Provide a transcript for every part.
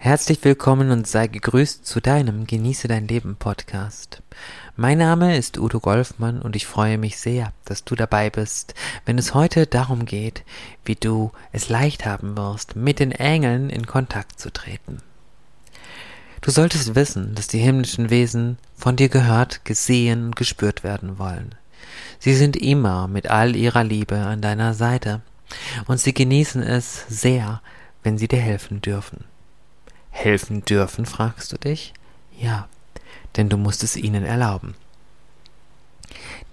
Herzlich willkommen und sei gegrüßt zu deinem Genieße dein Leben Podcast. Mein Name ist Udo Golfmann und ich freue mich sehr, dass du dabei bist, wenn es heute darum geht, wie du es leicht haben wirst, mit den Engeln in Kontakt zu treten. Du solltest wissen, dass die himmlischen Wesen von dir gehört, gesehen und gespürt werden wollen. Sie sind immer mit all ihrer Liebe an deiner Seite und sie genießen es sehr, wenn sie dir helfen dürfen helfen dürfen, fragst du dich? Ja, denn du musst es ihnen erlauben.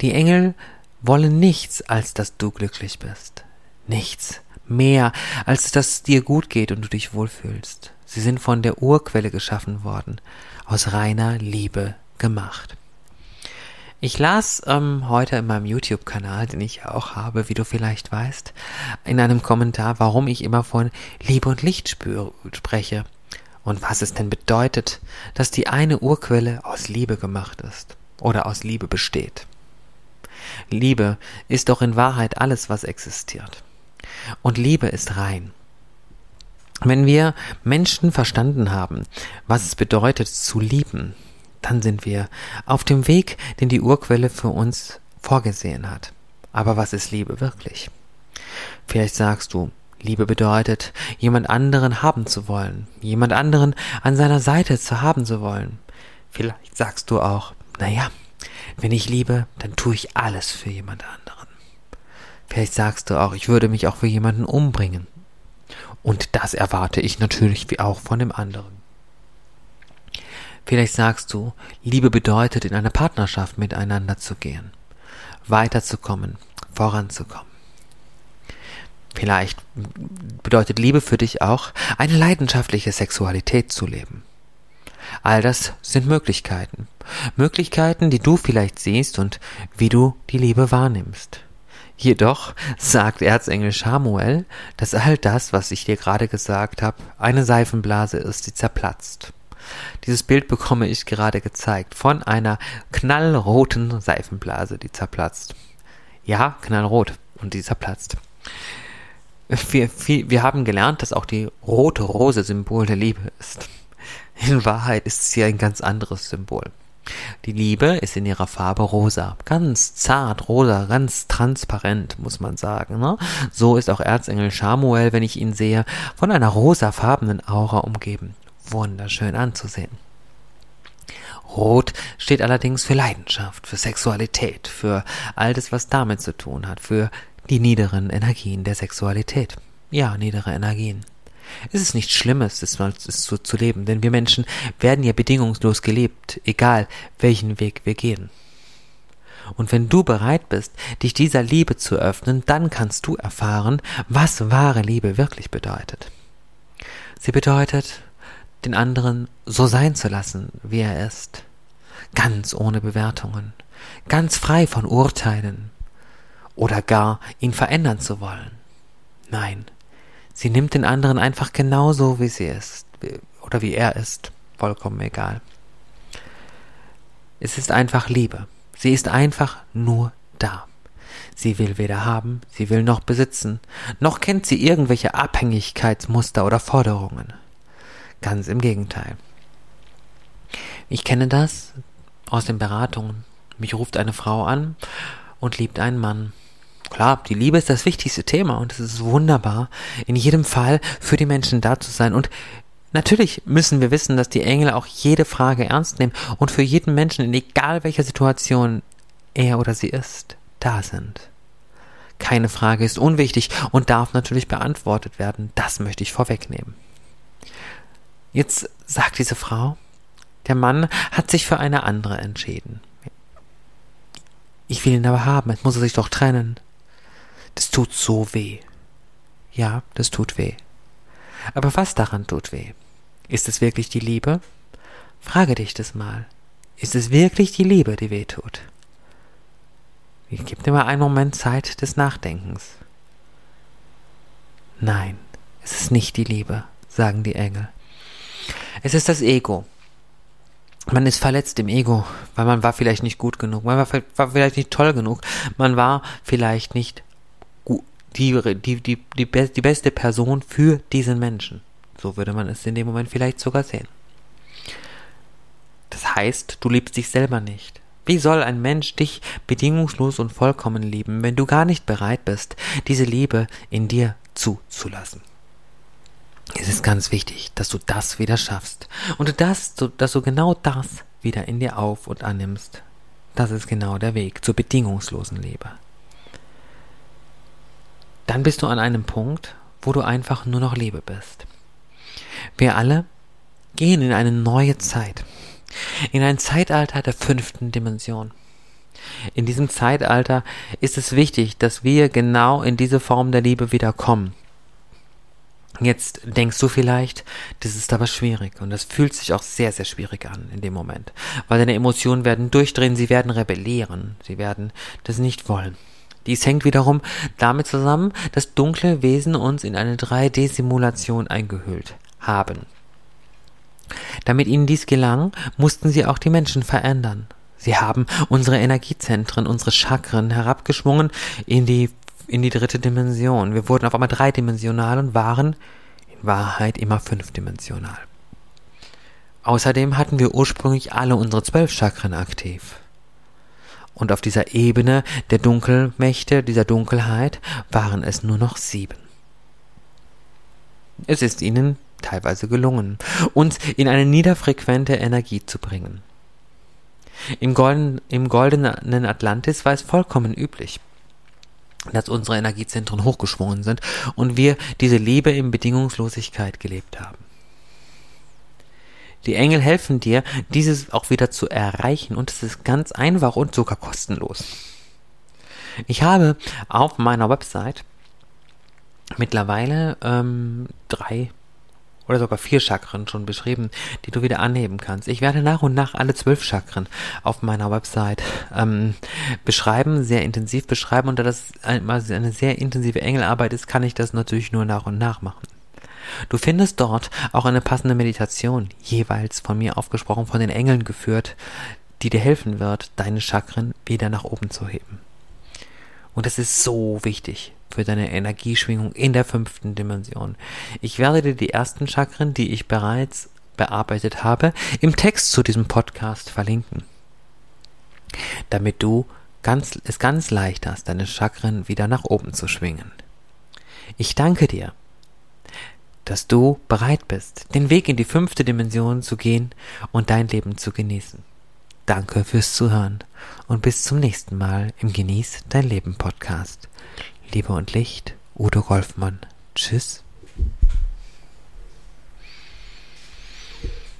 Die Engel wollen nichts, als dass du glücklich bist. Nichts mehr, als dass es dir gut geht und du dich wohlfühlst. Sie sind von der Urquelle geschaffen worden, aus reiner Liebe gemacht. Ich las ähm, heute in meinem YouTube-Kanal, den ich ja auch habe, wie du vielleicht weißt, in einem Kommentar, warum ich immer von Liebe und Licht spüre, spreche und was es denn bedeutet, dass die eine Urquelle aus Liebe gemacht ist oder aus Liebe besteht. Liebe ist doch in Wahrheit alles, was existiert. Und Liebe ist rein. Wenn wir Menschen verstanden haben, was es bedeutet zu lieben, dann sind wir auf dem Weg, den die Urquelle für uns vorgesehen hat. Aber was ist Liebe wirklich? Vielleicht sagst du, Liebe bedeutet, jemand anderen haben zu wollen, jemand anderen an seiner Seite zu haben zu wollen. Vielleicht sagst du auch, naja, wenn ich liebe, dann tue ich alles für jemand anderen. Vielleicht sagst du auch, ich würde mich auch für jemanden umbringen. Und das erwarte ich natürlich wie auch von dem anderen. Vielleicht sagst du, Liebe bedeutet, in eine Partnerschaft miteinander zu gehen, weiterzukommen, voranzukommen. Vielleicht bedeutet Liebe für dich auch, eine leidenschaftliche Sexualität zu leben. All das sind Möglichkeiten. Möglichkeiten, die du vielleicht siehst und wie du die Liebe wahrnimmst. Jedoch sagt Erzengel Samuel, dass all das, was ich dir gerade gesagt habe, eine Seifenblase ist, die zerplatzt. Dieses Bild bekomme ich gerade gezeigt von einer knallroten Seifenblase, die zerplatzt. Ja, knallrot und die zerplatzt wir, wir haben gelernt, dass auch die rote Rose Symbol der Liebe ist. In Wahrheit ist sie ein ganz anderes Symbol. Die Liebe ist in ihrer Farbe rosa, ganz zart rosa, ganz transparent, muss man sagen. Ne? So ist auch Erzengel Samuel, wenn ich ihn sehe, von einer rosafarbenen Aura umgeben. Wunderschön anzusehen. Rot steht allerdings für Leidenschaft, für Sexualität, für all das, was damit zu tun hat, für die niederen Energien der Sexualität. Ja, niedere Energien. Es ist nichts Schlimmes, es so zu leben, denn wir Menschen werden ja bedingungslos gelebt, egal welchen Weg wir gehen. Und wenn du bereit bist, dich dieser Liebe zu öffnen, dann kannst du erfahren, was wahre Liebe wirklich bedeutet. Sie bedeutet, den anderen so sein zu lassen, wie er ist, ganz ohne Bewertungen, ganz frei von Urteilen, oder gar ihn verändern zu wollen. Nein, sie nimmt den anderen einfach genauso, wie sie ist oder wie er ist, vollkommen egal. Es ist einfach Liebe. Sie ist einfach nur da. Sie will weder haben, sie will noch besitzen, noch kennt sie irgendwelche Abhängigkeitsmuster oder Forderungen. Ganz im Gegenteil. Ich kenne das aus den Beratungen. Mich ruft eine Frau an und liebt einen Mann. Klar, die Liebe ist das wichtigste Thema und es ist wunderbar, in jedem Fall für die Menschen da zu sein. Und natürlich müssen wir wissen, dass die Engel auch jede Frage ernst nehmen und für jeden Menschen, in egal welcher Situation er oder sie ist, da sind. Keine Frage ist unwichtig und darf natürlich beantwortet werden. Das möchte ich vorwegnehmen. Jetzt sagt diese Frau, der Mann hat sich für eine andere entschieden. Ich will ihn aber haben, jetzt muss er sich doch trennen. Das tut so weh. Ja, das tut weh. Aber was daran tut weh? Ist es wirklich die Liebe? Frage dich das mal. Ist es wirklich die Liebe, die weh tut? Ich gebe dir mal einen Moment Zeit des Nachdenkens. Nein, es ist nicht die Liebe, sagen die Engel. Es ist das Ego. Man ist verletzt im Ego, weil man war vielleicht nicht gut genug, man war vielleicht nicht toll genug, man war vielleicht nicht die, die, die, die, die beste Person für diesen Menschen. So würde man es in dem Moment vielleicht sogar sehen. Das heißt, du liebst dich selber nicht. Wie soll ein Mensch dich bedingungslos und vollkommen lieben, wenn du gar nicht bereit bist, diese Liebe in dir zuzulassen? Es ist ganz wichtig, dass du das wieder schaffst und dass du, dass du genau das wieder in dir auf und annimmst. Das ist genau der Weg zur bedingungslosen Liebe. Dann bist du an einem Punkt, wo du einfach nur noch Liebe bist. Wir alle gehen in eine neue Zeit in ein Zeitalter der fünften Dimension. In diesem Zeitalter ist es wichtig, dass wir genau in diese Form der Liebe wieder kommen. Jetzt denkst du vielleicht, das ist aber schwierig und das fühlt sich auch sehr, sehr schwierig an in dem Moment, weil deine Emotionen werden durchdrehen, sie werden rebellieren, sie werden das nicht wollen. Dies hängt wiederum damit zusammen, dass dunkle Wesen uns in eine 3D-Simulation eingehüllt haben. Damit ihnen dies gelang, mussten sie auch die Menschen verändern. Sie haben unsere Energiezentren, unsere Chakren herabgeschwungen in die, in die dritte Dimension. Wir wurden auf einmal dreidimensional und waren in Wahrheit immer fünfdimensional. Außerdem hatten wir ursprünglich alle unsere zwölf Chakren aktiv. Und auf dieser Ebene der Dunkelmächte, dieser Dunkelheit, waren es nur noch sieben. Es ist ihnen teilweise gelungen, uns in eine niederfrequente Energie zu bringen. Im, Golden, Im goldenen Atlantis war es vollkommen üblich, dass unsere Energiezentren hochgeschwungen sind und wir diese Liebe in Bedingungslosigkeit gelebt haben. Die Engel helfen dir, dieses auch wieder zu erreichen und es ist ganz einfach und sogar kostenlos. Ich habe auf meiner Website mittlerweile ähm, drei oder sogar vier Chakren schon beschrieben, die du wieder anheben kannst. Ich werde nach und nach alle zwölf Chakren auf meiner Website ähm, beschreiben, sehr intensiv beschreiben. Und da das eine sehr intensive Engelarbeit ist, kann ich das natürlich nur nach und nach machen. Du findest dort auch eine passende Meditation, jeweils von mir aufgesprochen, von den Engeln geführt, die dir helfen wird, deine Chakren wieder nach oben zu heben. Und das ist so wichtig für deine Energieschwingung in der fünften Dimension. Ich werde dir die ersten Chakren, die ich bereits bearbeitet habe, im Text zu diesem Podcast verlinken. Damit du ganz, es ganz leicht hast, deine Chakren wieder nach oben zu schwingen. Ich danke dir, dass du bereit bist, den Weg in die fünfte Dimension zu gehen und dein Leben zu genießen. Danke fürs Zuhören und bis zum nächsten Mal im Genieß dein Leben Podcast. Liebe und Licht, Udo Golfmann. Tschüss.